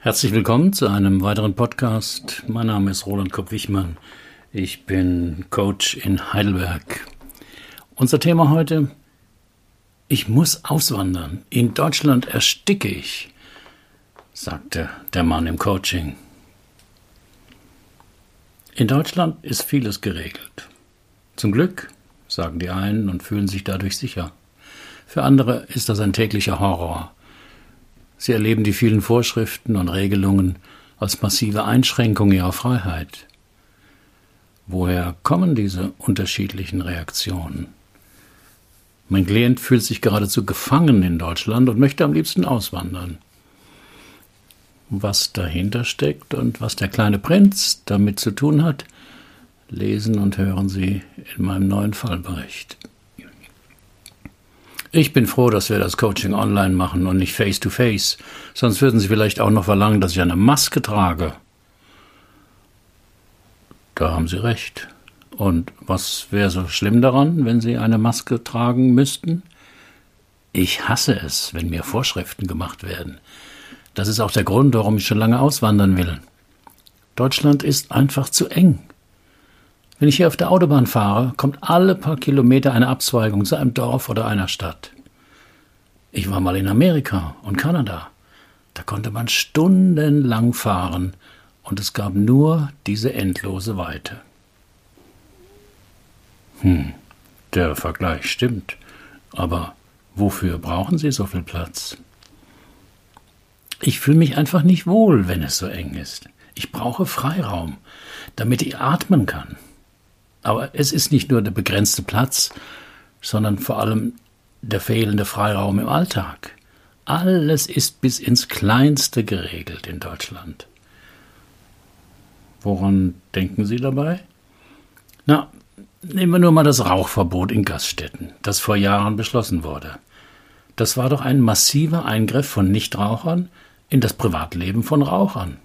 Herzlich willkommen zu einem weiteren Podcast. Mein Name ist Roland Kopp-Wichmann. Ich bin Coach in Heidelberg. Unser Thema heute: Ich muss auswandern. In Deutschland ersticke ich, sagte der Mann im Coaching. In Deutschland ist vieles geregelt. Zum Glück, sagen die einen und fühlen sich dadurch sicher. Für andere ist das ein täglicher Horror. Sie erleben die vielen Vorschriften und Regelungen als massive Einschränkung ihrer Freiheit. Woher kommen diese unterschiedlichen Reaktionen? Mein Klient fühlt sich geradezu gefangen in Deutschland und möchte am liebsten auswandern was dahinter steckt und was der kleine Prinz damit zu tun hat, lesen und hören Sie in meinem neuen Fallbericht. Ich bin froh, dass wir das Coaching online machen und nicht face to face, sonst würden Sie vielleicht auch noch verlangen, dass ich eine Maske trage. Da haben Sie recht. Und was wäre so schlimm daran, wenn Sie eine Maske tragen müssten? Ich hasse es, wenn mir Vorschriften gemacht werden. Das ist auch der Grund, warum ich schon lange auswandern will. Deutschland ist einfach zu eng. Wenn ich hier auf der Autobahn fahre, kommt alle paar Kilometer eine Abzweigung zu einem Dorf oder einer Stadt. Ich war mal in Amerika und Kanada. Da konnte man stundenlang fahren und es gab nur diese endlose Weite. Hm, der Vergleich stimmt. Aber wofür brauchen Sie so viel Platz? Ich fühle mich einfach nicht wohl, wenn es so eng ist. Ich brauche Freiraum, damit ich atmen kann. Aber es ist nicht nur der begrenzte Platz, sondern vor allem der fehlende Freiraum im Alltag. Alles ist bis ins Kleinste geregelt in Deutschland. Woran denken Sie dabei? Na, nehmen wir nur mal das Rauchverbot in Gaststätten, das vor Jahren beschlossen wurde. Das war doch ein massiver Eingriff von Nichtrauchern in das Privatleben von Rauchern.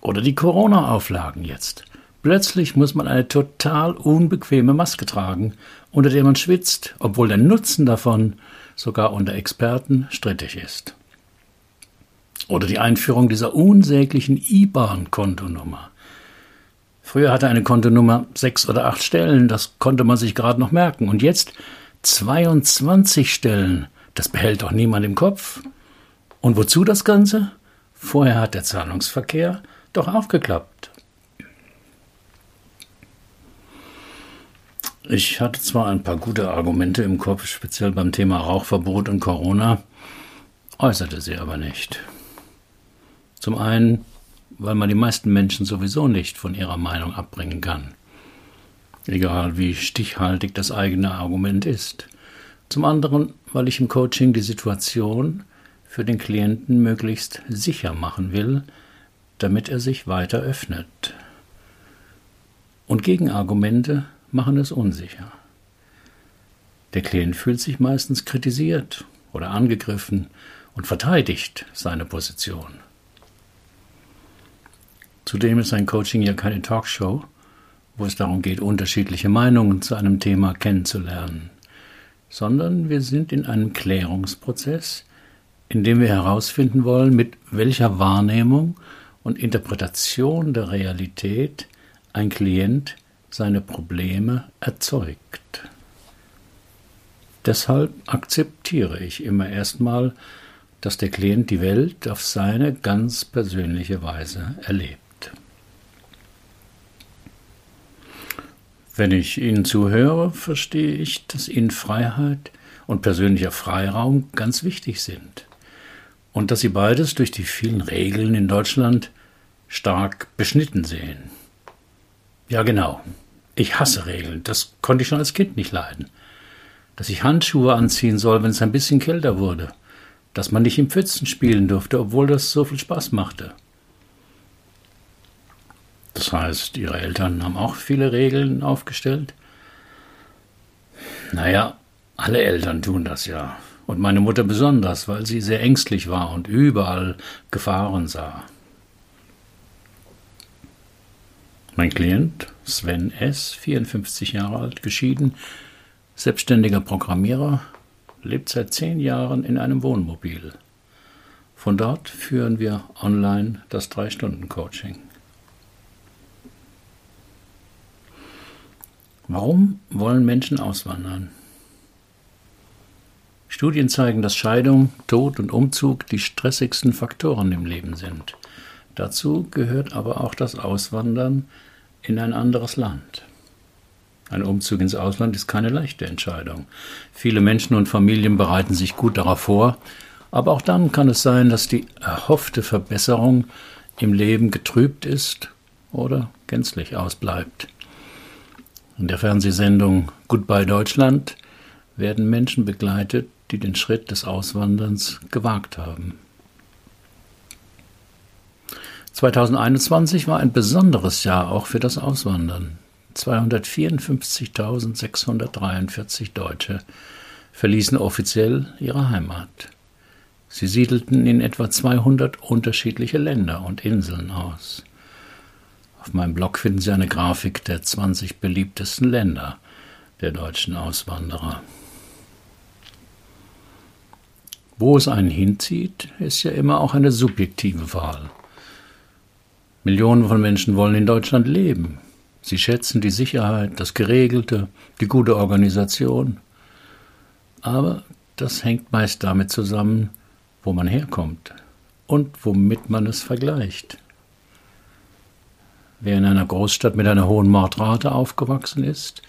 Oder die Corona-Auflagen jetzt. Plötzlich muss man eine total unbequeme Maske tragen, unter der man schwitzt, obwohl der Nutzen davon sogar unter Experten strittig ist. Oder die Einführung dieser unsäglichen IBAN-Kontonummer. Früher hatte eine Kontonummer sechs oder acht Stellen, das konnte man sich gerade noch merken. Und jetzt 22 Stellen, das behält doch niemand im Kopf. Und wozu das Ganze? Vorher hat der Zahlungsverkehr doch aufgeklappt. Ich hatte zwar ein paar gute Argumente im Kopf, speziell beim Thema Rauchverbot und Corona, äußerte sie aber nicht. Zum einen, weil man die meisten Menschen sowieso nicht von ihrer Meinung abbringen kann. Egal wie stichhaltig das eigene Argument ist. Zum anderen, weil ich im Coaching die Situation für den Klienten möglichst sicher machen will, damit er sich weiter öffnet. Und Gegenargumente machen es unsicher. Der Klient fühlt sich meistens kritisiert oder angegriffen und verteidigt seine Position. Zudem ist ein Coaching ja keine Talkshow, wo es darum geht, unterschiedliche Meinungen zu einem Thema kennenzulernen, sondern wir sind in einem Klärungsprozess, indem wir herausfinden wollen, mit welcher Wahrnehmung und Interpretation der Realität ein Klient seine Probleme erzeugt. Deshalb akzeptiere ich immer erstmal, dass der Klient die Welt auf seine ganz persönliche Weise erlebt. Wenn ich Ihnen zuhöre, verstehe ich, dass Ihnen Freiheit und persönlicher Freiraum ganz wichtig sind und dass sie beides durch die vielen Regeln in Deutschland stark beschnitten sehen. Ja, genau. Ich hasse Regeln. Das konnte ich schon als Kind nicht leiden. Dass ich Handschuhe anziehen soll, wenn es ein bisschen kälter wurde. Dass man nicht im Pfützen spielen durfte, obwohl das so viel Spaß machte. Das heißt, ihre Eltern haben auch viele Regeln aufgestellt? Naja, alle Eltern tun das ja. Und meine Mutter besonders, weil sie sehr ängstlich war und überall Gefahren sah. Mein Klient, Sven S., 54 Jahre alt, geschieden, selbstständiger Programmierer, lebt seit zehn Jahren in einem Wohnmobil. Von dort führen wir online das 3-Stunden-Coaching. Warum wollen Menschen auswandern? Studien zeigen, dass Scheidung, Tod und Umzug die stressigsten Faktoren im Leben sind. Dazu gehört aber auch das Auswandern in ein anderes Land. Ein Umzug ins Ausland ist keine leichte Entscheidung. Viele Menschen und Familien bereiten sich gut darauf vor, aber auch dann kann es sein, dass die erhoffte Verbesserung im Leben getrübt ist oder gänzlich ausbleibt. In der Fernsehsendung Goodbye Deutschland werden Menschen begleitet, die den Schritt des Auswanderns gewagt haben. 2021 war ein besonderes Jahr auch für das Auswandern. 254.643 Deutsche verließen offiziell ihre Heimat. Sie siedelten in etwa 200 unterschiedliche Länder und Inseln aus. Auf meinem Blog finden Sie eine Grafik der 20 beliebtesten Länder der deutschen Auswanderer. Wo es einen hinzieht, ist ja immer auch eine subjektive Wahl. Millionen von Menschen wollen in Deutschland leben. Sie schätzen die Sicherheit, das Geregelte, die gute Organisation. Aber das hängt meist damit zusammen, wo man herkommt und womit man es vergleicht. Wer in einer Großstadt mit einer hohen Mordrate aufgewachsen ist,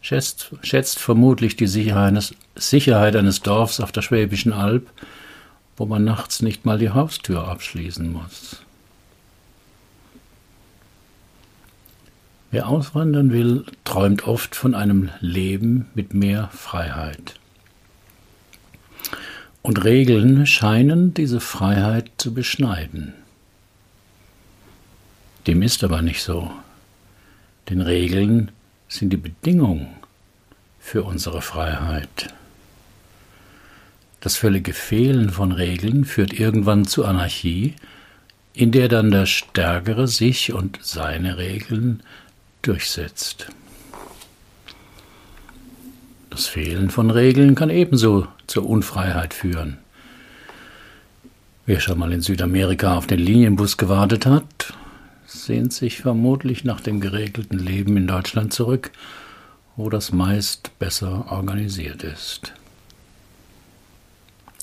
schätzt, schätzt vermutlich die Sicherheit eines, Sicherheit eines Dorfs auf der Schwäbischen Alb, wo man nachts nicht mal die Haustür abschließen muss. Wer auswandern will, träumt oft von einem Leben mit mehr Freiheit. Und Regeln scheinen diese Freiheit zu beschneiden. Dem ist aber nicht so. Denn Regeln sind die Bedingung für unsere Freiheit. Das völlige Fehlen von Regeln führt irgendwann zu Anarchie, in der dann der Stärkere sich und seine Regeln durchsetzt. Das Fehlen von Regeln kann ebenso zur Unfreiheit führen. Wer schon mal in Südamerika auf den Linienbus gewartet hat, sehnt sich vermutlich nach dem geregelten Leben in Deutschland zurück, wo das meist besser organisiert ist.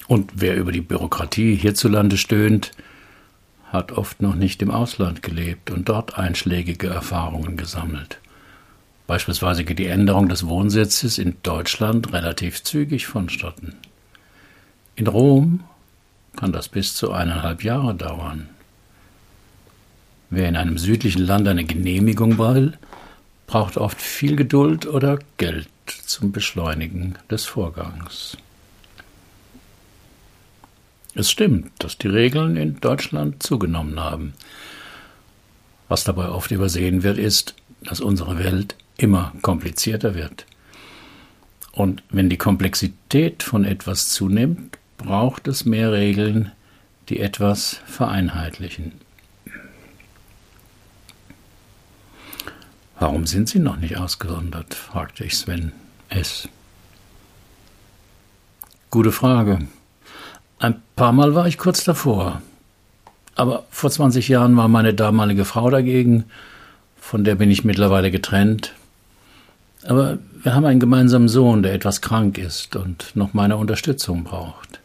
Und wer über die Bürokratie hierzulande stöhnt, hat oft noch nicht im Ausland gelebt und dort einschlägige Erfahrungen gesammelt. Beispielsweise geht die Änderung des Wohnsitzes in Deutschland relativ zügig vonstatten. In Rom kann das bis zu eineinhalb Jahre dauern. Wer in einem südlichen Land eine Genehmigung will, braucht oft viel Geduld oder Geld zum Beschleunigen des Vorgangs. Es stimmt, dass die Regeln in Deutschland zugenommen haben. Was dabei oft übersehen wird, ist, dass unsere Welt immer komplizierter wird. Und wenn die Komplexität von etwas zunimmt, braucht es mehr Regeln, die etwas vereinheitlichen. Warum sind Sie noch nicht ausgesondert? fragte ich Sven S. Gute Frage. Ein paar Mal war ich kurz davor. Aber vor 20 Jahren war meine damalige Frau dagegen, von der bin ich mittlerweile getrennt. Aber wir haben einen gemeinsamen Sohn, der etwas krank ist und noch meine Unterstützung braucht.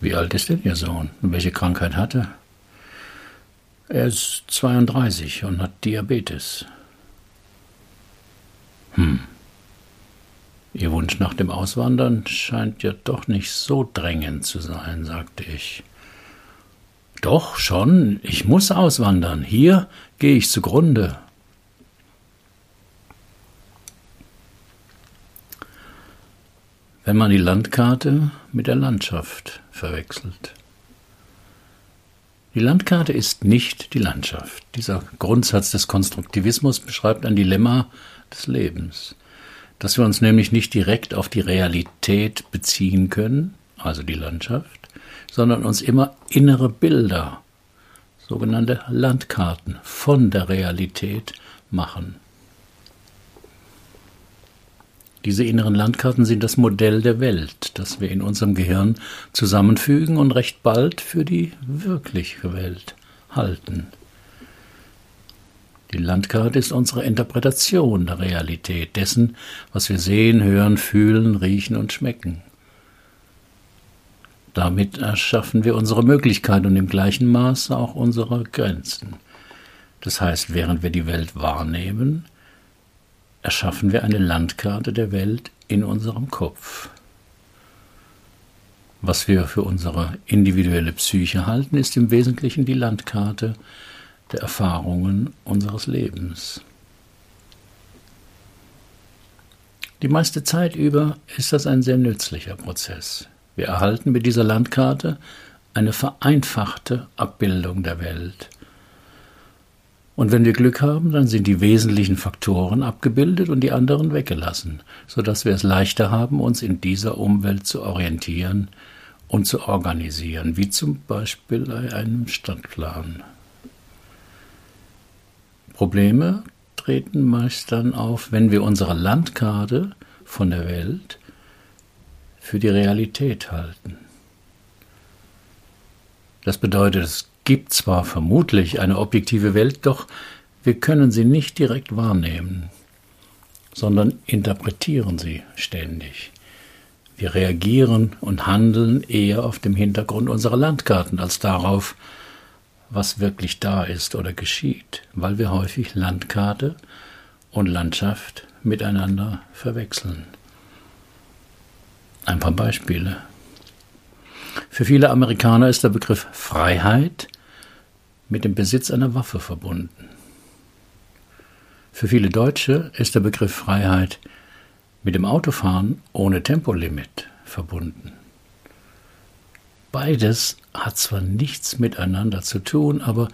Wie alt ist denn Ihr Sohn und welche Krankheit hat er? Er ist 32 und hat Diabetes. Hm. Ihr Wunsch nach dem Auswandern scheint ja doch nicht so drängend zu sein, sagte ich. Doch schon, ich muss auswandern. Hier gehe ich zugrunde. Wenn man die Landkarte mit der Landschaft verwechselt. Die Landkarte ist nicht die Landschaft. Dieser Grundsatz des Konstruktivismus beschreibt ein Dilemma des Lebens, dass wir uns nämlich nicht direkt auf die Realität beziehen können, also die Landschaft, sondern uns immer innere Bilder, sogenannte Landkarten von der Realität machen. Diese inneren Landkarten sind das Modell der Welt, das wir in unserem Gehirn zusammenfügen und recht bald für die wirkliche Welt halten. Die Landkarte ist unsere Interpretation der Realität, dessen, was wir sehen, hören, fühlen, riechen und schmecken. Damit erschaffen wir unsere Möglichkeit und im gleichen Maße auch unsere Grenzen. Das heißt, während wir die Welt wahrnehmen, erschaffen wir eine Landkarte der Welt in unserem Kopf. Was wir für unsere individuelle Psyche halten, ist im Wesentlichen die Landkarte der Erfahrungen unseres Lebens. Die meiste Zeit über ist das ein sehr nützlicher Prozess. Wir erhalten mit dieser Landkarte eine vereinfachte Abbildung der Welt. Und wenn wir Glück haben, dann sind die wesentlichen Faktoren abgebildet und die anderen weggelassen, sodass wir es leichter haben, uns in dieser Umwelt zu orientieren und zu organisieren, wie zum Beispiel bei einem Stadtplan. Probleme treten meist dann auf, wenn wir unsere Landkarte von der Welt für die Realität halten. Das bedeutet, es gibt zwar vermutlich eine objektive Welt, doch wir können sie nicht direkt wahrnehmen, sondern interpretieren sie ständig. Wir reagieren und handeln eher auf dem Hintergrund unserer Landkarten als darauf, was wirklich da ist oder geschieht, weil wir häufig Landkarte und Landschaft miteinander verwechseln. Ein paar Beispiele. Für viele Amerikaner ist der Begriff Freiheit mit dem Besitz einer Waffe verbunden. Für viele Deutsche ist der Begriff Freiheit mit dem Autofahren ohne Tempolimit verbunden. Beides hat zwar nichts miteinander zu tun, aber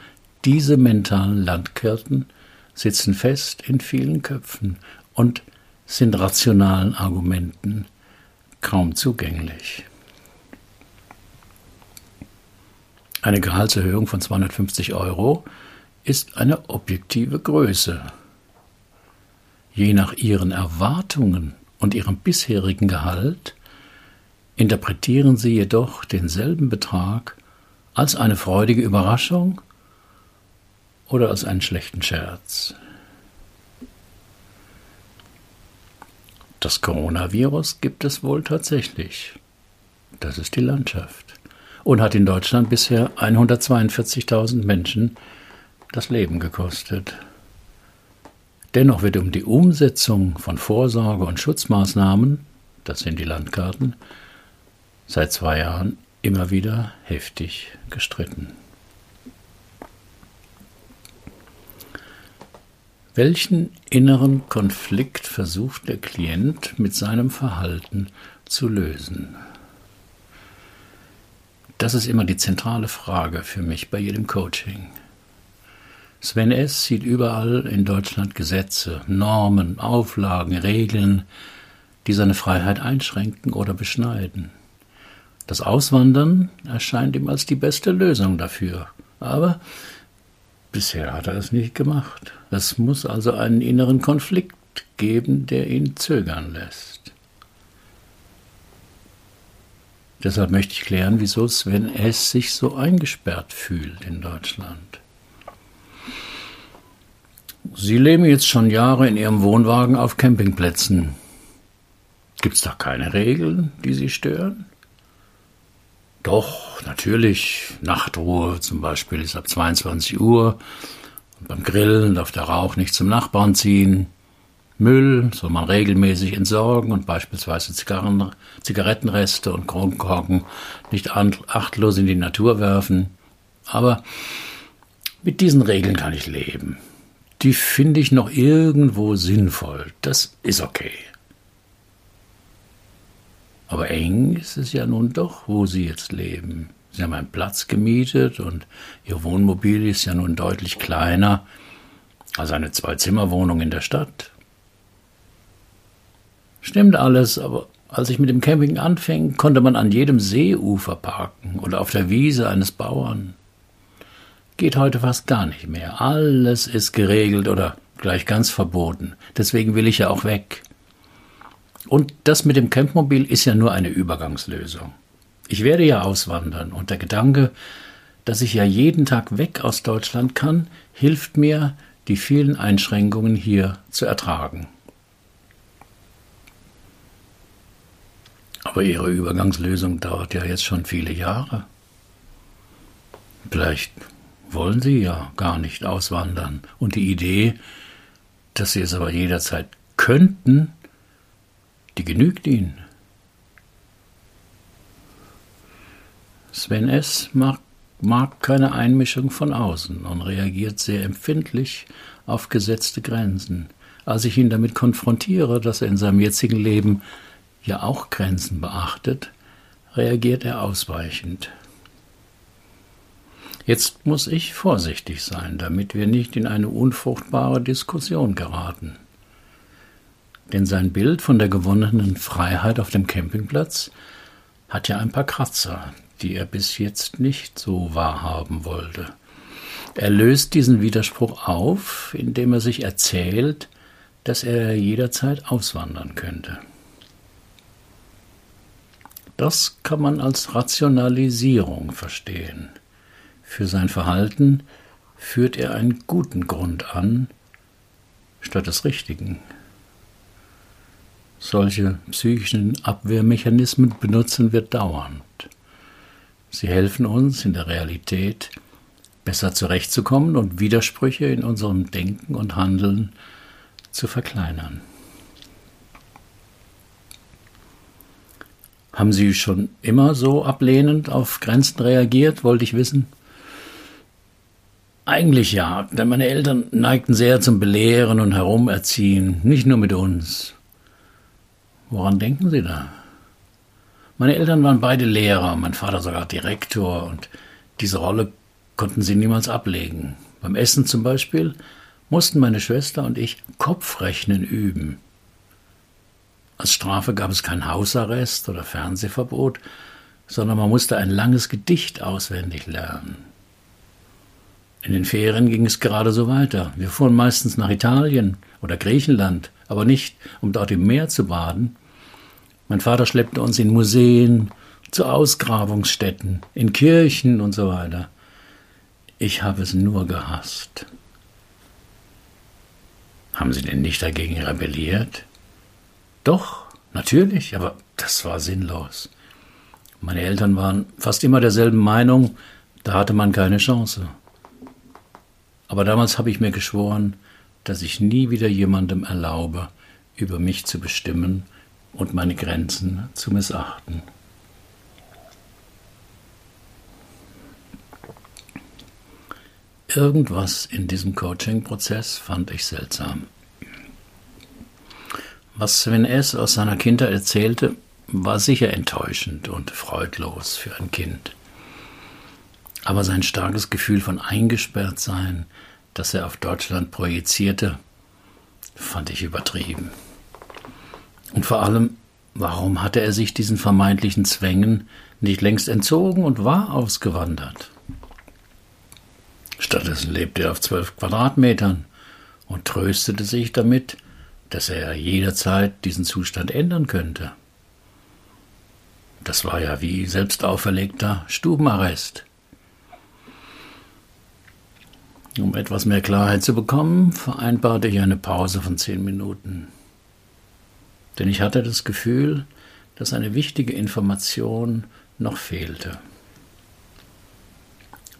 diese mentalen Landkarten sitzen fest in vielen Köpfen und sind rationalen Argumenten kaum zugänglich. Eine Gehaltserhöhung von 250 Euro ist eine objektive Größe. Je nach ihren Erwartungen und ihrem bisherigen Gehalt interpretieren sie jedoch denselben Betrag als eine freudige Überraschung oder als einen schlechten Scherz. Das Coronavirus gibt es wohl tatsächlich. Das ist die Landschaft. Und hat in Deutschland bisher 142.000 Menschen das Leben gekostet. Dennoch wird um die Umsetzung von Vorsorge- und Schutzmaßnahmen, das sind die Landkarten, seit zwei Jahren immer wieder heftig gestritten. Welchen inneren Konflikt versucht der Klient mit seinem Verhalten zu lösen? Das ist immer die zentrale Frage für mich bei jedem Coaching. Sven S. sieht überall in Deutschland Gesetze, Normen, Auflagen, Regeln, die seine Freiheit einschränken oder beschneiden. Das Auswandern erscheint ihm als die beste Lösung dafür. Aber bisher hat er es nicht gemacht. Es muss also einen inneren Konflikt geben, der ihn zögern lässt. Deshalb möchte ich klären, wieso Sven S. sich so eingesperrt fühlt in Deutschland. Sie leben jetzt schon Jahre in Ihrem Wohnwagen auf Campingplätzen. Gibt es da keine Regeln, die Sie stören? Doch, natürlich. Nachtruhe zum Beispiel ist ab 22 Uhr. Und beim Grillen darf der Rauch nicht zum Nachbarn ziehen. Müll soll man regelmäßig entsorgen und beispielsweise Zigarren, Zigarettenreste und Kronkorken nicht achtlos in die Natur werfen. Aber mit diesen Regeln kann ich leben. Die finde ich noch irgendwo sinnvoll. Das ist okay. Aber eng ist es ja nun doch, wo Sie jetzt leben. Sie haben einen Platz gemietet und Ihr Wohnmobil ist ja nun deutlich kleiner als eine Zwei-Zimmer-Wohnung in der Stadt. Stimmt alles, aber als ich mit dem Camping anfing, konnte man an jedem Seeufer parken oder auf der Wiese eines Bauern. Geht heute fast gar nicht mehr. Alles ist geregelt oder gleich ganz verboten. Deswegen will ich ja auch weg. Und das mit dem Campmobil ist ja nur eine Übergangslösung. Ich werde ja auswandern und der Gedanke, dass ich ja jeden Tag weg aus Deutschland kann, hilft mir, die vielen Einschränkungen hier zu ertragen. Aber Ihre Übergangslösung dauert ja jetzt schon viele Jahre. Vielleicht wollen Sie ja gar nicht auswandern. Und die Idee, dass Sie es aber jederzeit könnten, die genügt Ihnen. Sven S. mag, mag keine Einmischung von außen und reagiert sehr empfindlich auf gesetzte Grenzen. Als ich ihn damit konfrontiere, dass er in seinem jetzigen Leben ja auch Grenzen beachtet, reagiert er ausweichend. Jetzt muss ich vorsichtig sein, damit wir nicht in eine unfruchtbare Diskussion geraten. Denn sein Bild von der gewonnenen Freiheit auf dem Campingplatz hat ja ein paar Kratzer, die er bis jetzt nicht so wahrhaben wollte. Er löst diesen Widerspruch auf, indem er sich erzählt, dass er jederzeit auswandern könnte. Das kann man als Rationalisierung verstehen. Für sein Verhalten führt er einen guten Grund an, statt des richtigen. Solche psychischen Abwehrmechanismen benutzen wir dauernd. Sie helfen uns in der Realität besser zurechtzukommen und Widersprüche in unserem Denken und Handeln zu verkleinern. Haben Sie schon immer so ablehnend auf Grenzen reagiert, wollte ich wissen? Eigentlich ja, denn meine Eltern neigten sehr zum Belehren und Herumerziehen, nicht nur mit uns. Woran denken Sie da? Meine Eltern waren beide Lehrer, mein Vater sogar Direktor, und diese Rolle konnten sie niemals ablegen. Beim Essen zum Beispiel mussten meine Schwester und ich Kopfrechnen üben. Als Strafe gab es kein Hausarrest oder Fernsehverbot, sondern man musste ein langes Gedicht auswendig lernen. In den Ferien ging es gerade so weiter. Wir fuhren meistens nach Italien oder Griechenland, aber nicht, um dort im Meer zu baden. Mein Vater schleppte uns in Museen, zu Ausgrabungsstätten, in Kirchen und so weiter. Ich habe es nur gehasst. Haben Sie denn nicht dagegen rebelliert? Doch, natürlich, aber das war sinnlos. Meine Eltern waren fast immer derselben Meinung, da hatte man keine Chance. Aber damals habe ich mir geschworen, dass ich nie wieder jemandem erlaube, über mich zu bestimmen und meine Grenzen zu missachten. Irgendwas in diesem Coaching-Prozess fand ich seltsam. Was Sven S. aus seiner Kindheit erzählte, war sicher enttäuschend und freudlos für ein Kind. Aber sein starkes Gefühl von Eingesperrtsein, das er auf Deutschland projizierte, fand ich übertrieben. Und vor allem, warum hatte er sich diesen vermeintlichen Zwängen nicht längst entzogen und war ausgewandert? Stattdessen lebte er auf zwölf Quadratmetern und tröstete sich damit, dass er jederzeit diesen Zustand ändern könnte. Das war ja wie selbst auferlegter Stubenarrest. Um etwas mehr Klarheit zu bekommen, vereinbarte ich eine Pause von zehn Minuten. Denn ich hatte das Gefühl, dass eine wichtige Information noch fehlte.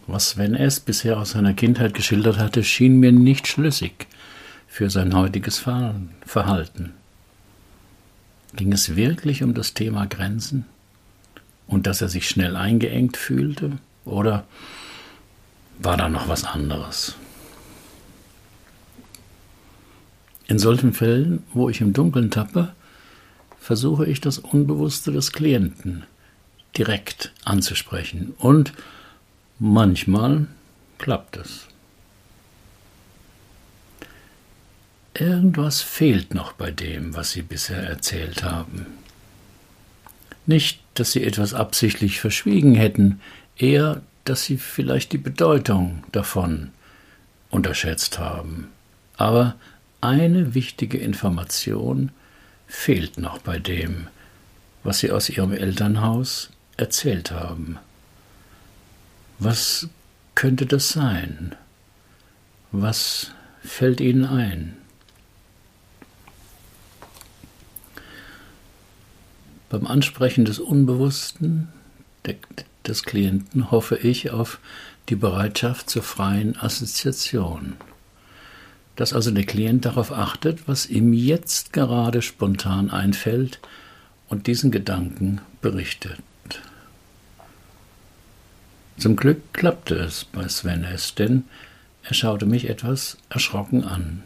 Was Sven S. bisher aus seiner Kindheit geschildert hatte, schien mir nicht schlüssig für sein heutiges Verhalten. Ging es wirklich um das Thema Grenzen und dass er sich schnell eingeengt fühlte? Oder war da noch was anderes. In solchen Fällen, wo ich im Dunkeln tappe, versuche ich das Unbewusste des Klienten direkt anzusprechen und manchmal klappt es. Irgendwas fehlt noch bei dem, was Sie bisher erzählt haben. Nicht, dass Sie etwas absichtlich verschwiegen hätten, eher, dass sie vielleicht die Bedeutung davon unterschätzt haben. Aber eine wichtige Information fehlt noch bei dem, was Sie aus Ihrem Elternhaus erzählt haben. Was könnte das sein? Was fällt Ihnen ein? Beim Ansprechen des Unbewussten des Klienten hoffe ich auf die Bereitschaft zur freien Assoziation. Dass also der Klient darauf achtet, was ihm jetzt gerade spontan einfällt und diesen Gedanken berichtet. Zum Glück klappte es bei Sven S., denn er schaute mich etwas erschrocken an.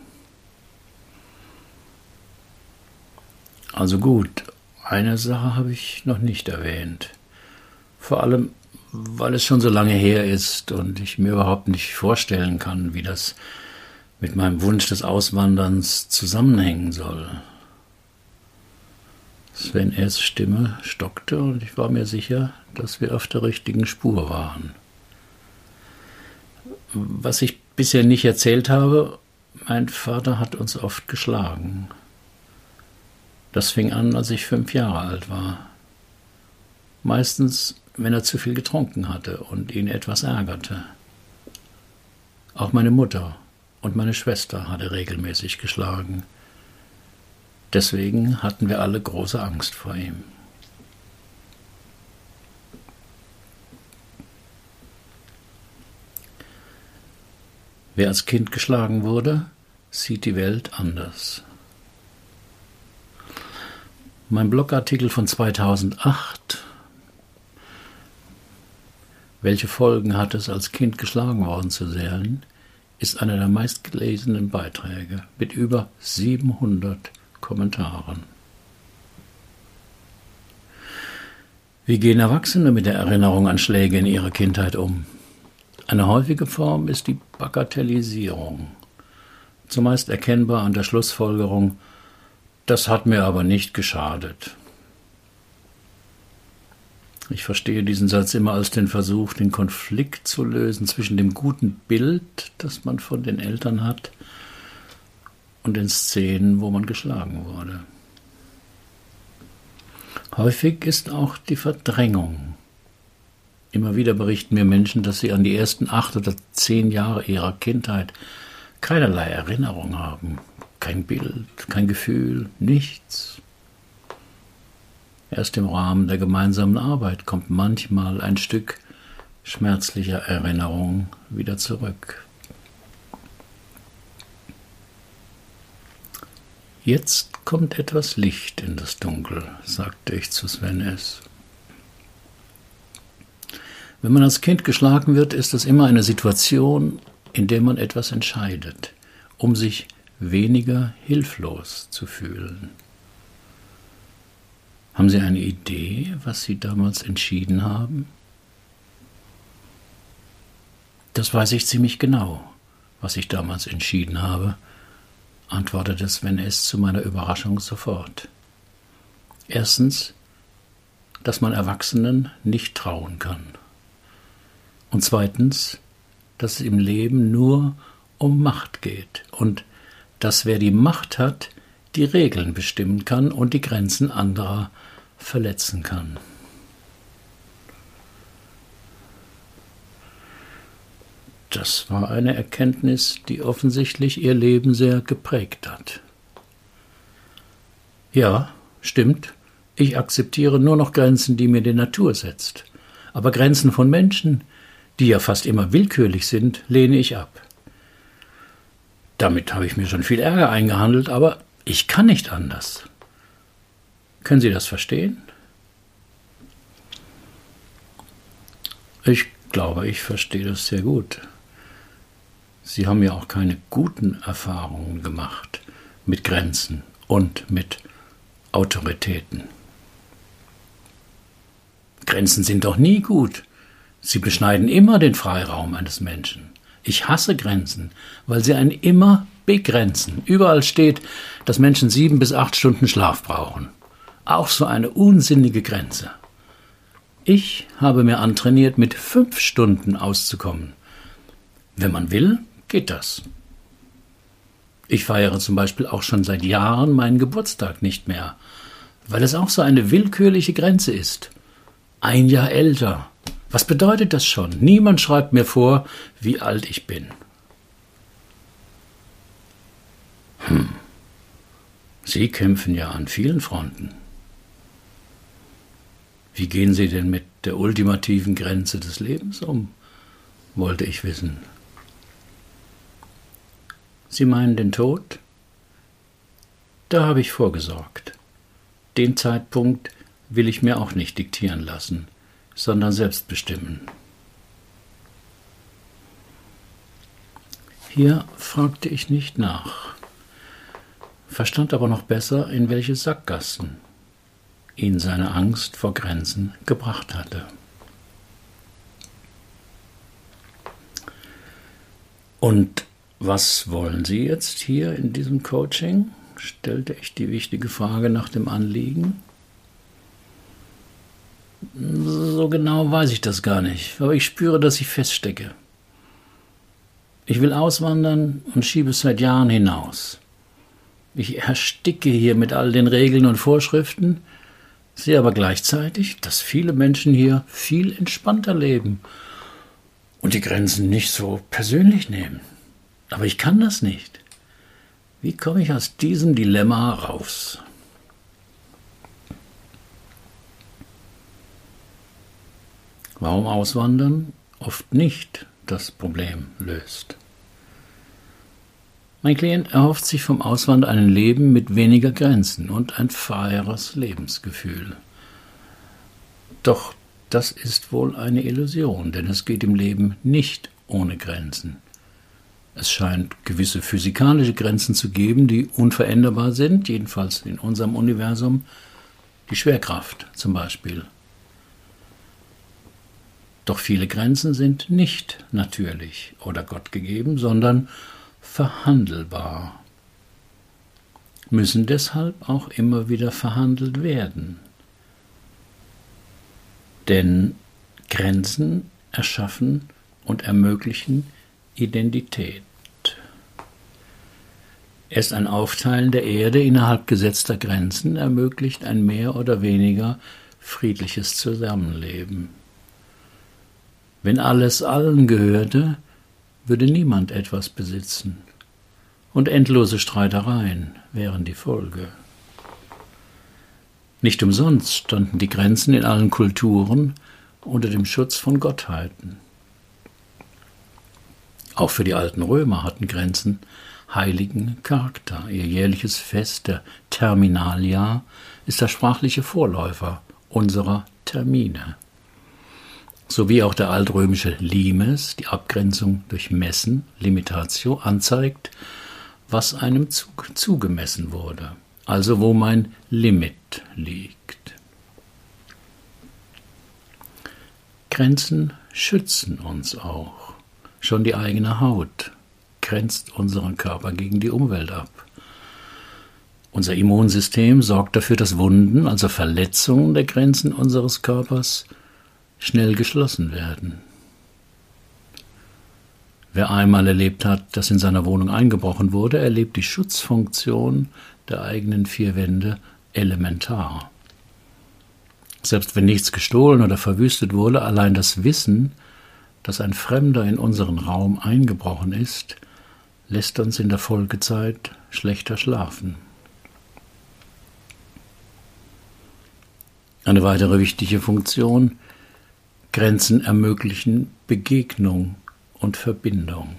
Also gut, eine Sache habe ich noch nicht erwähnt. Vor allem, weil es schon so lange her ist und ich mir überhaupt nicht vorstellen kann, wie das mit meinem Wunsch des Auswanderns zusammenhängen soll. Sven S. Stimme stockte und ich war mir sicher, dass wir auf der richtigen Spur waren. Was ich bisher nicht erzählt habe, mein Vater hat uns oft geschlagen. Das fing an, als ich fünf Jahre alt war. Meistens, wenn er zu viel getrunken hatte und ihn etwas ärgerte. Auch meine Mutter und meine Schwester hatte regelmäßig geschlagen. Deswegen hatten wir alle große Angst vor ihm. Wer als Kind geschlagen wurde, sieht die Welt anders. Mein Blogartikel von 2008 Welche Folgen hat es, als Kind geschlagen worden zu sein, ist einer der meistgelesenen Beiträge mit über 700 Kommentaren. Wie gehen Erwachsene mit der Erinnerung an Schläge in ihrer Kindheit um? Eine häufige Form ist die Bagatellisierung, zumeist erkennbar an der Schlussfolgerung, das hat mir aber nicht geschadet. Ich verstehe diesen Satz immer als den Versuch, den Konflikt zu lösen zwischen dem guten Bild, das man von den Eltern hat, und den Szenen, wo man geschlagen wurde. Häufig ist auch die Verdrängung. Immer wieder berichten mir Menschen, dass sie an die ersten acht oder zehn Jahre ihrer Kindheit keinerlei Erinnerung haben. Kein Bild, kein Gefühl, nichts. Erst im Rahmen der gemeinsamen Arbeit kommt manchmal ein Stück schmerzlicher Erinnerung wieder zurück. Jetzt kommt etwas Licht in das Dunkel, sagte ich zu Sven S. Wenn man als Kind geschlagen wird, ist es immer eine Situation, in der man etwas entscheidet, um sich weniger hilflos zu fühlen. Haben Sie eine Idee, was Sie damals entschieden haben? Das weiß ich ziemlich genau, was ich damals entschieden habe, antwortete Sven S. zu meiner Überraschung sofort. Erstens, dass man Erwachsenen nicht trauen kann. Und zweitens, dass es im Leben nur um Macht geht und dass wer die Macht hat, die Regeln bestimmen kann und die Grenzen anderer verletzen kann. Das war eine Erkenntnis, die offensichtlich ihr Leben sehr geprägt hat. Ja, stimmt, ich akzeptiere nur noch Grenzen, die mir die Natur setzt. Aber Grenzen von Menschen, die ja fast immer willkürlich sind, lehne ich ab. Damit habe ich mir schon viel Ärger eingehandelt, aber ich kann nicht anders. Können Sie das verstehen? Ich glaube, ich verstehe das sehr gut. Sie haben ja auch keine guten Erfahrungen gemacht mit Grenzen und mit Autoritäten. Grenzen sind doch nie gut. Sie beschneiden immer den Freiraum eines Menschen. Ich hasse Grenzen, weil sie einen immer begrenzen. Überall steht, dass Menschen sieben bis acht Stunden Schlaf brauchen. Auch so eine unsinnige Grenze. Ich habe mir antrainiert, mit fünf Stunden auszukommen. Wenn man will, geht das. Ich feiere zum Beispiel auch schon seit Jahren meinen Geburtstag nicht mehr, weil es auch so eine willkürliche Grenze ist. Ein Jahr älter. Was bedeutet das schon? Niemand schreibt mir vor, wie alt ich bin. Hm. Sie kämpfen ja an vielen Fronten. Wie gehen Sie denn mit der ultimativen Grenze des Lebens um? wollte ich wissen. Sie meinen den Tod? Da habe ich vorgesorgt. Den Zeitpunkt will ich mir auch nicht diktieren lassen, sondern selbst bestimmen. Hier fragte ich nicht nach, verstand aber noch besser, in welche Sackgassen ihn seine Angst vor Grenzen gebracht hatte. Und was wollen Sie jetzt hier in diesem Coaching? stellte ich die wichtige Frage nach dem Anliegen. So genau weiß ich das gar nicht, aber ich spüre, dass ich feststecke. Ich will auswandern und schiebe es seit Jahren hinaus. Ich ersticke hier mit all den Regeln und Vorschriften, sehe aber gleichzeitig, dass viele Menschen hier viel entspannter leben und die Grenzen nicht so persönlich nehmen. Aber ich kann das nicht. Wie komme ich aus diesem Dilemma raus? Warum Auswandern oft nicht das Problem löst. Mein Klient erhofft sich vom Auswandern ein Leben mit weniger Grenzen und ein freieres Lebensgefühl. Doch das ist wohl eine Illusion, denn es geht im Leben nicht ohne Grenzen. Es scheint gewisse physikalische Grenzen zu geben, die unveränderbar sind, jedenfalls in unserem Universum, die Schwerkraft zum Beispiel. Doch viele Grenzen sind nicht natürlich oder Gott gegeben, sondern verhandelbar, müssen deshalb auch immer wieder verhandelt werden. Denn Grenzen erschaffen und ermöglichen Identität. Erst ein Aufteilen der Erde innerhalb gesetzter Grenzen ermöglicht ein mehr oder weniger friedliches Zusammenleben. Wenn alles allen gehörte, würde niemand etwas besitzen, und endlose Streitereien wären die Folge. Nicht umsonst standen die Grenzen in allen Kulturen unter dem Schutz von Gottheiten. Auch für die alten Römer hatten Grenzen heiligen Charakter. Ihr jährliches Fest der Terminalia ist der sprachliche Vorläufer unserer Termine. Sowie auch der altrömische Limes, die Abgrenzung durch Messen, Limitatio, anzeigt, was einem Zug zugemessen wurde, also wo mein Limit liegt. Grenzen schützen uns auch. Schon die eigene Haut grenzt unseren Körper gegen die Umwelt ab. Unser Immunsystem sorgt dafür, dass Wunden, also Verletzungen der Grenzen unseres Körpers, schnell geschlossen werden. Wer einmal erlebt hat, dass in seiner Wohnung eingebrochen wurde, erlebt die Schutzfunktion der eigenen vier Wände elementar. Selbst wenn nichts gestohlen oder verwüstet wurde, allein das Wissen, dass ein Fremder in unseren Raum eingebrochen ist, lässt uns in der Folgezeit schlechter schlafen. Eine weitere wichtige Funktion Grenzen ermöglichen Begegnung und Verbindung.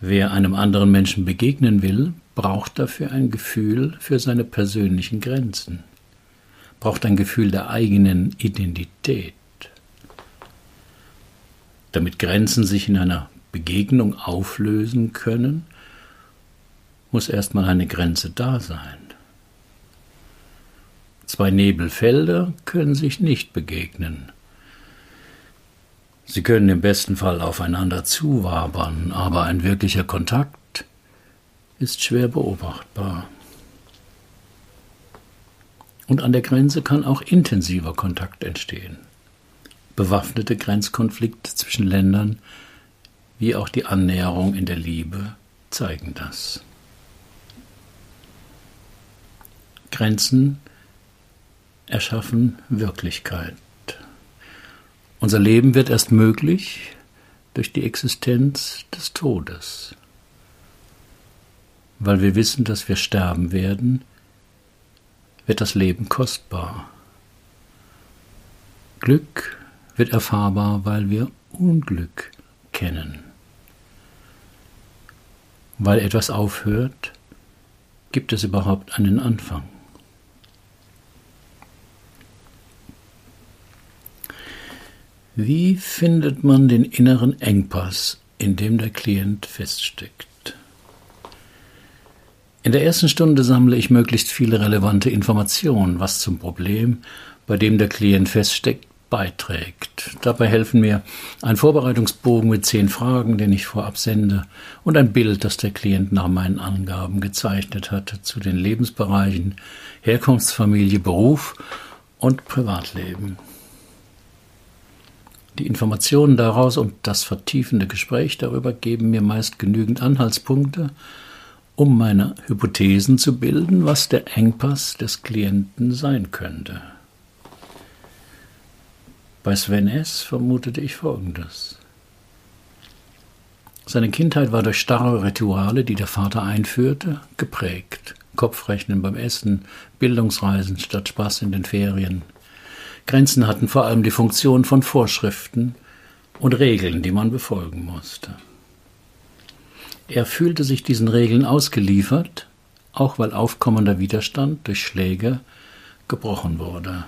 Wer einem anderen Menschen begegnen will, braucht dafür ein Gefühl für seine persönlichen Grenzen, braucht ein Gefühl der eigenen Identität. Damit Grenzen sich in einer Begegnung auflösen können, muss erstmal eine Grenze da sein. Zwei Nebelfelder können sich nicht begegnen. Sie können im besten Fall aufeinander zuwabern, aber ein wirklicher Kontakt ist schwer beobachtbar. Und an der Grenze kann auch intensiver Kontakt entstehen. Bewaffnete Grenzkonflikte zwischen Ländern wie auch die Annäherung in der Liebe zeigen das. Grenzen erschaffen Wirklichkeit. Unser Leben wird erst möglich durch die Existenz des Todes. Weil wir wissen, dass wir sterben werden, wird das Leben kostbar. Glück wird erfahrbar, weil wir Unglück kennen. Weil etwas aufhört, gibt es überhaupt einen Anfang. Wie findet man den inneren Engpass, in dem der Klient feststeckt? In der ersten Stunde sammle ich möglichst viele relevante Informationen, was zum Problem, bei dem der Klient feststeckt, beiträgt. Dabei helfen mir ein Vorbereitungsbogen mit zehn Fragen, den ich vorab sende, und ein Bild, das der Klient nach meinen Angaben gezeichnet hat, zu den Lebensbereichen Herkunftsfamilie, Beruf und Privatleben. Die Informationen daraus und das vertiefende Gespräch darüber geben mir meist genügend Anhaltspunkte, um meine Hypothesen zu bilden, was der Engpass des Klienten sein könnte. Bei Sven S. vermutete ich Folgendes. Seine Kindheit war durch starre Rituale, die der Vater einführte, geprägt. Kopfrechnen beim Essen, Bildungsreisen statt Spaß in den Ferien, Grenzen hatten vor allem die Funktion von Vorschriften und Regeln, die man befolgen musste. Er fühlte sich diesen Regeln ausgeliefert, auch weil aufkommender Widerstand durch Schläge gebrochen wurde.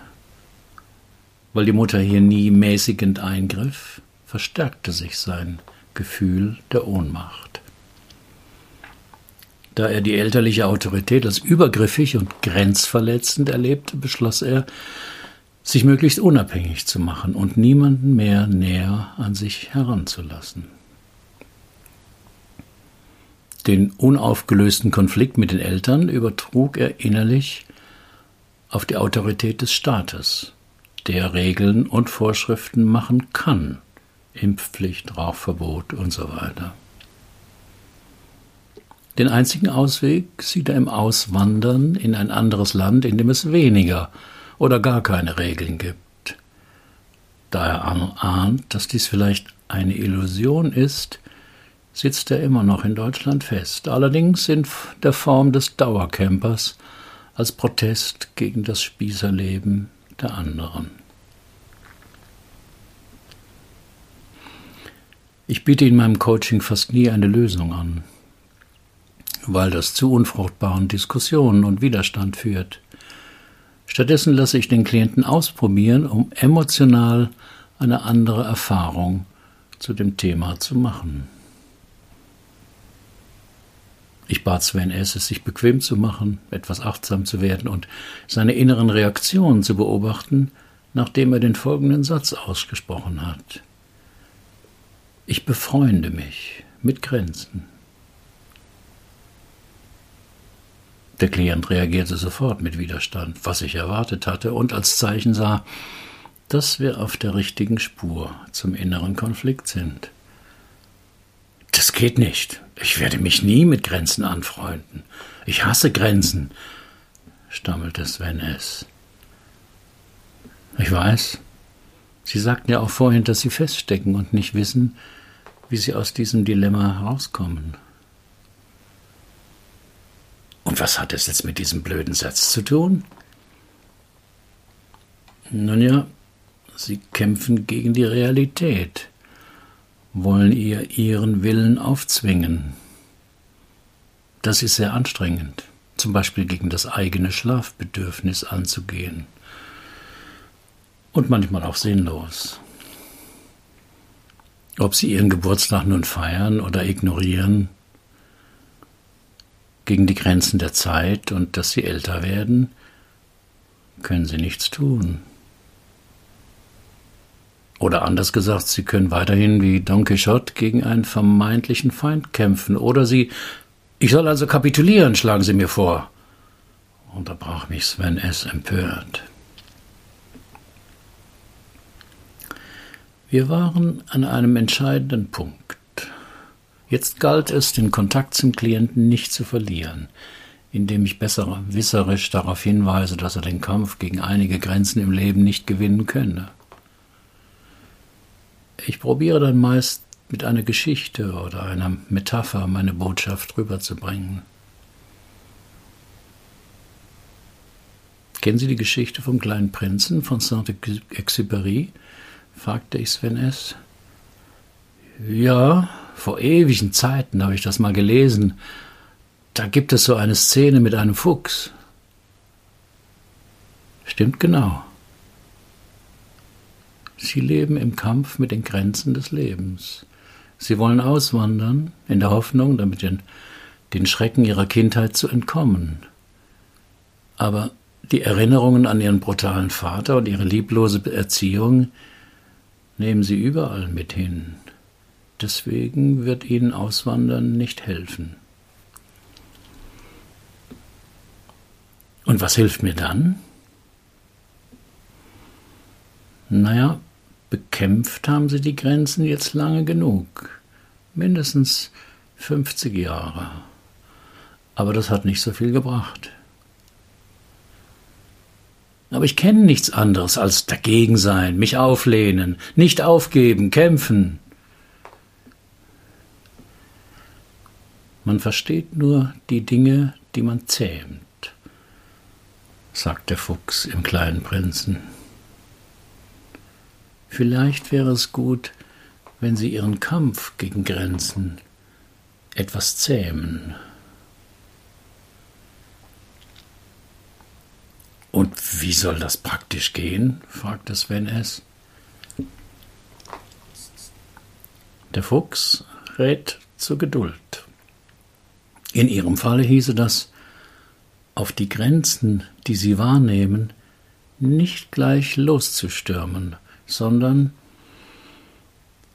Weil die Mutter hier nie mäßigend eingriff, verstärkte sich sein Gefühl der Ohnmacht. Da er die elterliche Autorität als übergriffig und grenzverletzend erlebte, beschloss er, sich möglichst unabhängig zu machen und niemanden mehr näher an sich heranzulassen. Den unaufgelösten Konflikt mit den Eltern übertrug er innerlich auf die Autorität des Staates, der Regeln und Vorschriften machen kann, Impfpflicht, Rauchverbot und so weiter. Den einzigen Ausweg sieht er im Auswandern in ein anderes Land, in dem es weniger oder gar keine Regeln gibt. Da er ahnt, dass dies vielleicht eine Illusion ist, sitzt er immer noch in Deutschland fest, allerdings in der Form des Dauercampers als Protest gegen das Spießerleben der anderen. Ich biete in meinem Coaching fast nie eine Lösung an, weil das zu unfruchtbaren Diskussionen und Widerstand führt. Stattdessen lasse ich den Klienten ausprobieren, um emotional eine andere Erfahrung zu dem Thema zu machen. Ich bat Sven S., es sich bequem zu machen, etwas achtsam zu werden und seine inneren Reaktionen zu beobachten, nachdem er den folgenden Satz ausgesprochen hat. Ich befreunde mich mit Grenzen. Der Klient reagierte sofort mit Widerstand, was ich erwartet hatte, und als Zeichen sah, dass wir auf der richtigen Spur zum inneren Konflikt sind. Das geht nicht. Ich werde mich nie mit Grenzen anfreunden. Ich hasse Grenzen, stammelte Sven S. Ich weiß. Sie sagten ja auch vorhin, dass Sie feststecken und nicht wissen, wie Sie aus diesem Dilemma herauskommen. Und was hat es jetzt mit diesem blöden Satz zu tun? Nun ja, sie kämpfen gegen die Realität, wollen ihr ihren Willen aufzwingen. Das ist sehr anstrengend, zum Beispiel gegen das eigene Schlafbedürfnis anzugehen. Und manchmal auch sinnlos. Ob sie ihren Geburtstag nun feiern oder ignorieren, gegen die Grenzen der Zeit und dass sie älter werden, können sie nichts tun. Oder anders gesagt, sie können weiterhin wie Don Quixote gegen einen vermeintlichen Feind kämpfen. Oder sie, ich soll also kapitulieren, schlagen sie mir vor. Unterbrach mich Sven S. empört. Wir waren an einem entscheidenden Punkt. Jetzt galt es, den Kontakt zum Klienten nicht zu verlieren, indem ich besser wisserisch darauf hinweise, dass er den Kampf gegen einige Grenzen im Leben nicht gewinnen könne. Ich probiere dann meist mit einer Geschichte oder einer Metapher meine Botschaft rüberzubringen. Kennen Sie die Geschichte vom kleinen Prinzen von Saint-Exupéry? fragte ich Sven S. Ja, vor ewigen Zeiten habe ich das mal gelesen. Da gibt es so eine Szene mit einem Fuchs. Stimmt genau. Sie leben im Kampf mit den Grenzen des Lebens. Sie wollen auswandern, in der Hoffnung, damit den, den Schrecken ihrer Kindheit zu entkommen. Aber die Erinnerungen an ihren brutalen Vater und ihre lieblose Erziehung nehmen sie überall mit hin. Deswegen wird ihnen Auswandern nicht helfen. Und was hilft mir dann? Naja, bekämpft haben sie die Grenzen jetzt lange genug. Mindestens 50 Jahre. Aber das hat nicht so viel gebracht. Aber ich kenne nichts anderes als dagegen sein, mich auflehnen, nicht aufgeben, kämpfen. Man versteht nur die Dinge, die man zähmt, sagt der Fuchs im kleinen Prinzen. Vielleicht wäre es gut, wenn Sie Ihren Kampf gegen Grenzen etwas zähmen. Und wie soll das praktisch gehen? fragte Sven S. Der Fuchs rät zur Geduld. In ihrem Falle hieße das, auf die Grenzen, die sie wahrnehmen, nicht gleich loszustürmen, sondern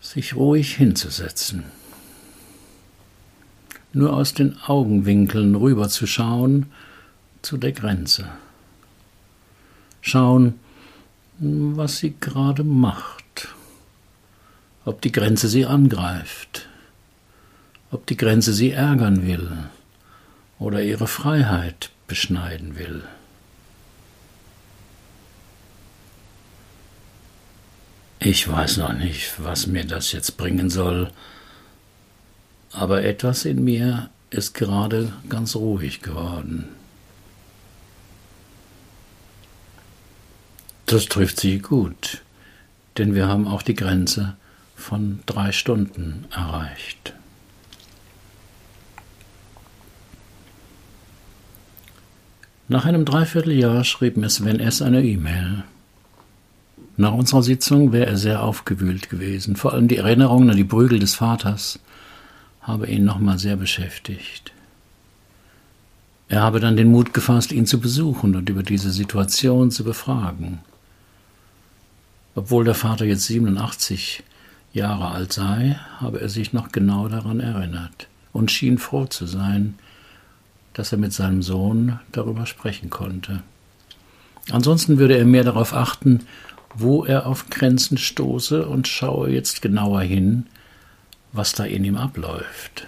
sich ruhig hinzusetzen. Nur aus den Augenwinkeln rüberzuschauen zu der Grenze. Schauen, was sie gerade macht, ob die Grenze sie angreift ob die Grenze sie ärgern will oder ihre Freiheit beschneiden will. Ich weiß noch nicht, was mir das jetzt bringen soll, aber etwas in mir ist gerade ganz ruhig geworden. Das trifft sie gut, denn wir haben auch die Grenze von drei Stunden erreicht. Nach einem Dreivierteljahr schrieb mir Sven S. eine E-Mail. Nach unserer Sitzung wäre er sehr aufgewühlt gewesen. Vor allem die Erinnerungen an die Prügel des Vaters habe ihn nochmal sehr beschäftigt. Er habe dann den Mut gefasst, ihn zu besuchen und über diese Situation zu befragen. Obwohl der Vater jetzt 87 Jahre alt sei, habe er sich noch genau daran erinnert und schien froh zu sein, dass er mit seinem Sohn darüber sprechen konnte. Ansonsten würde er mehr darauf achten, wo er auf Grenzen stoße und schaue jetzt genauer hin, was da in ihm abläuft.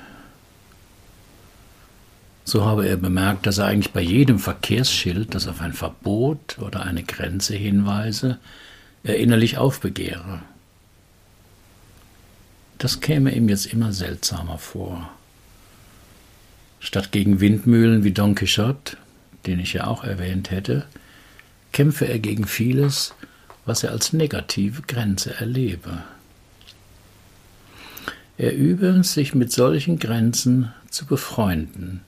So habe er bemerkt, dass er eigentlich bei jedem Verkehrsschild, das auf ein Verbot oder eine Grenze hinweise, er innerlich aufbegehre. Das käme ihm jetzt immer seltsamer vor. Statt gegen Windmühlen wie Don Quixote, den ich ja auch erwähnt hätte, kämpfe er gegen vieles, was er als negative Grenze erlebe. Er übe, sich mit solchen Grenzen zu befreunden,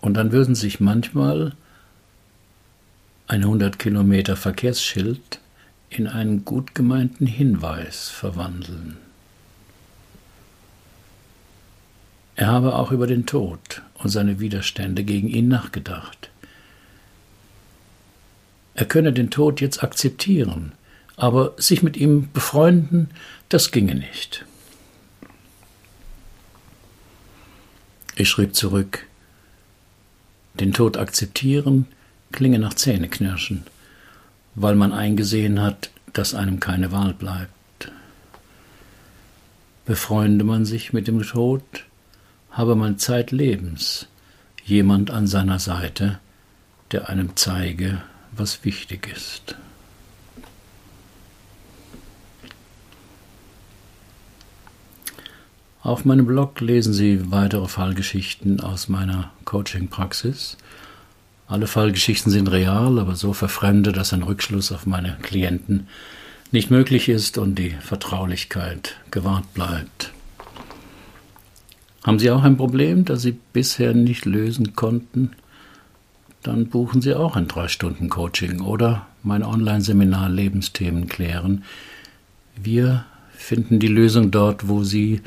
und dann würden sich manchmal ein 100 Kilometer Verkehrsschild in einen gut gemeinten Hinweis verwandeln. Er habe auch über den Tod und seine Widerstände gegen ihn nachgedacht. Er könne den Tod jetzt akzeptieren, aber sich mit ihm befreunden, das ginge nicht. Ich schrieb zurück, den Tod akzeptieren klinge nach Zähneknirschen, weil man eingesehen hat, dass einem keine Wahl bleibt. befreunde man sich mit dem Tod, habe man zeitlebens jemand an seiner Seite, der einem zeige, was wichtig ist. Auf meinem Blog lesen Sie weitere Fallgeschichten aus meiner Coaching-Praxis. Alle Fallgeschichten sind real, aber so verfremdet, dass ein Rückschluss auf meine Klienten nicht möglich ist und die Vertraulichkeit gewahrt bleibt. Haben Sie auch ein Problem, das Sie bisher nicht lösen konnten? Dann buchen Sie auch ein 3-Stunden-Coaching oder mein Online-Seminar Lebensthemen klären. Wir finden die Lösung dort, wo Sie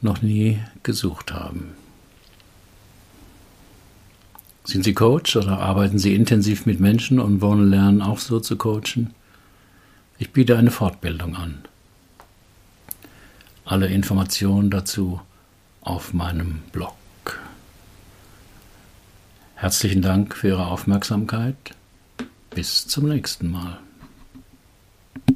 noch nie gesucht haben. Sind Sie Coach oder arbeiten Sie intensiv mit Menschen und wollen lernen, auch so zu coachen? Ich biete eine Fortbildung an. Alle Informationen dazu auf meinem Blog. Herzlichen Dank für Ihre Aufmerksamkeit. Bis zum nächsten Mal.